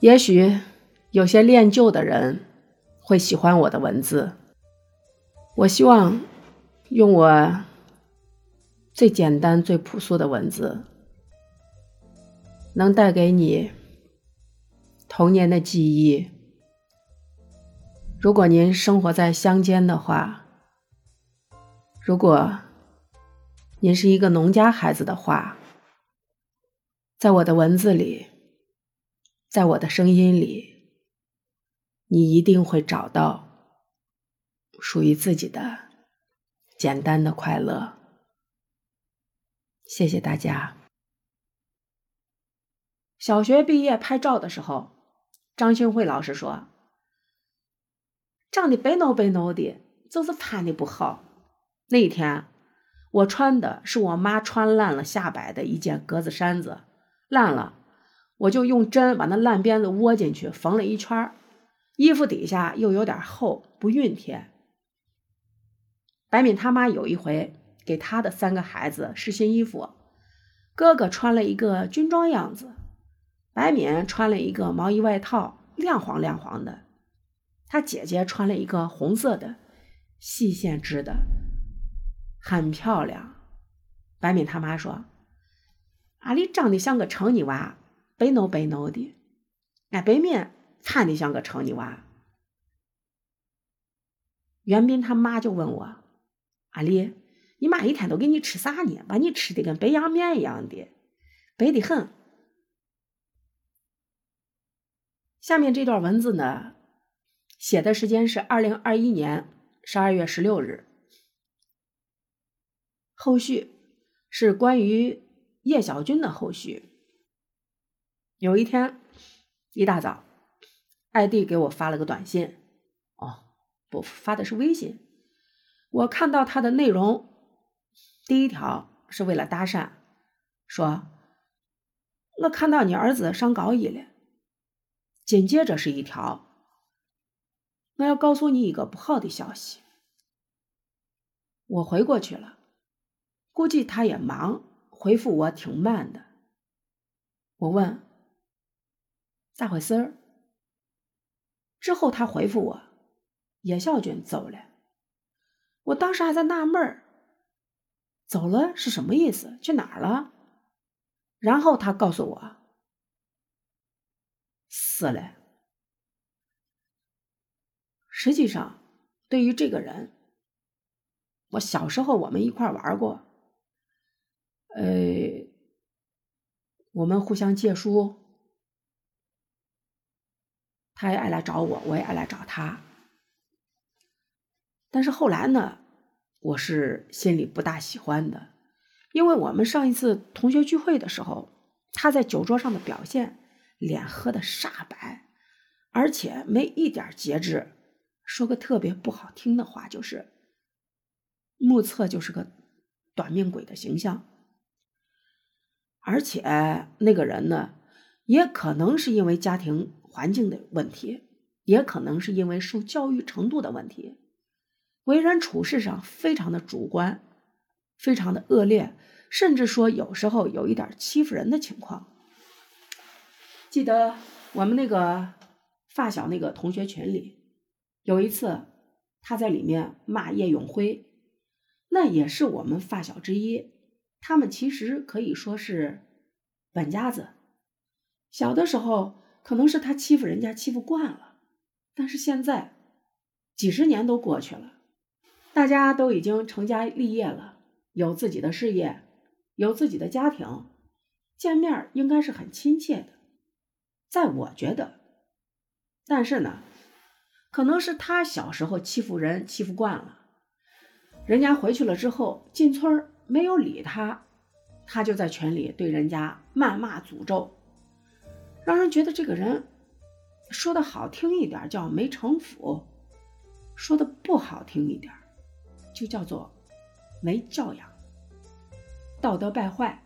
也许有些恋旧的人会喜欢我的文字。我希望用我最简单、最朴素的文字，能带给你童年的记忆。如果您生活在乡间的话，如果您是一个农家孩子的话，在我的文字里。在我的声音里，你一定会找到属于自己的简单的快乐。谢谢大家。小学毕业拍照的时候，张新慧老师说：“长得白孬白孬的，就是穿的不好。”那一天，我穿的是我妈穿烂了下摆的一件格子衫子，烂了。我就用针把那烂鞭子窝进去，缝了一圈衣服底下又有点厚，不熨帖。白敏他妈有一回给他的三个孩子试新衣服，哥哥穿了一个军装样子，白敏穿了一个毛衣外套，亮黄亮黄的。他姐姐穿了一个红色的细线织的，很漂亮。白敏他妈说：“阿丽长得像个城里娃。”白孬白孬的，俺白面惨的像个城里娃。袁斌他妈就问我：“阿丽，你妈一天都给你吃啥呢？把你吃的跟白杨面一样的，白的很。”下面这段文字呢，写的时间是二零二一年十二月十六日，后续是关于叶小军的后续。有一天一大早，艾弟给我发了个短信，哦，不，发的是微信。我看到他的内容，第一条是为了搭讪，说：“我看到你儿子上高一了。”紧接着是一条：“我要告诉你一个不好的消息。”我回过去了，估计他也忙，回复我挺慢的。我问。咋回事儿？之后他回复我：“叶小军走了。”我当时还在纳闷儿，走了是什么意思？去哪儿了？然后他告诉我：“死了。”实际上，对于这个人，我小时候我们一块玩过，呃，我们互相借书。他也爱来找我，我也爱来找他。但是后来呢，我是心里不大喜欢的，因为我们上一次同学聚会的时候，他在酒桌上的表现，脸喝的煞白，而且没一点节制。说个特别不好听的话，就是目测就是个短命鬼的形象。而且那个人呢，也可能是因为家庭。环境的问题，也可能是因为受教育程度的问题，为人处事上非常的主观，非常的恶劣，甚至说有时候有一点欺负人的情况。记得我们那个发小那个同学群里，有一次他在里面骂叶永辉，那也是我们发小之一，他们其实可以说是本家子，小的时候。可能是他欺负人家欺负惯了，但是现在几十年都过去了，大家都已经成家立业了，有自己的事业，有自己的家庭，见面应该是很亲切的，在我觉得，但是呢，可能是他小时候欺负人欺负惯了，人家回去了之后进村没有理他，他就在群里对人家谩骂诅咒。让人觉得这个人说的好听一点叫没城府，说的不好听一点就叫做没教养，道德败坏。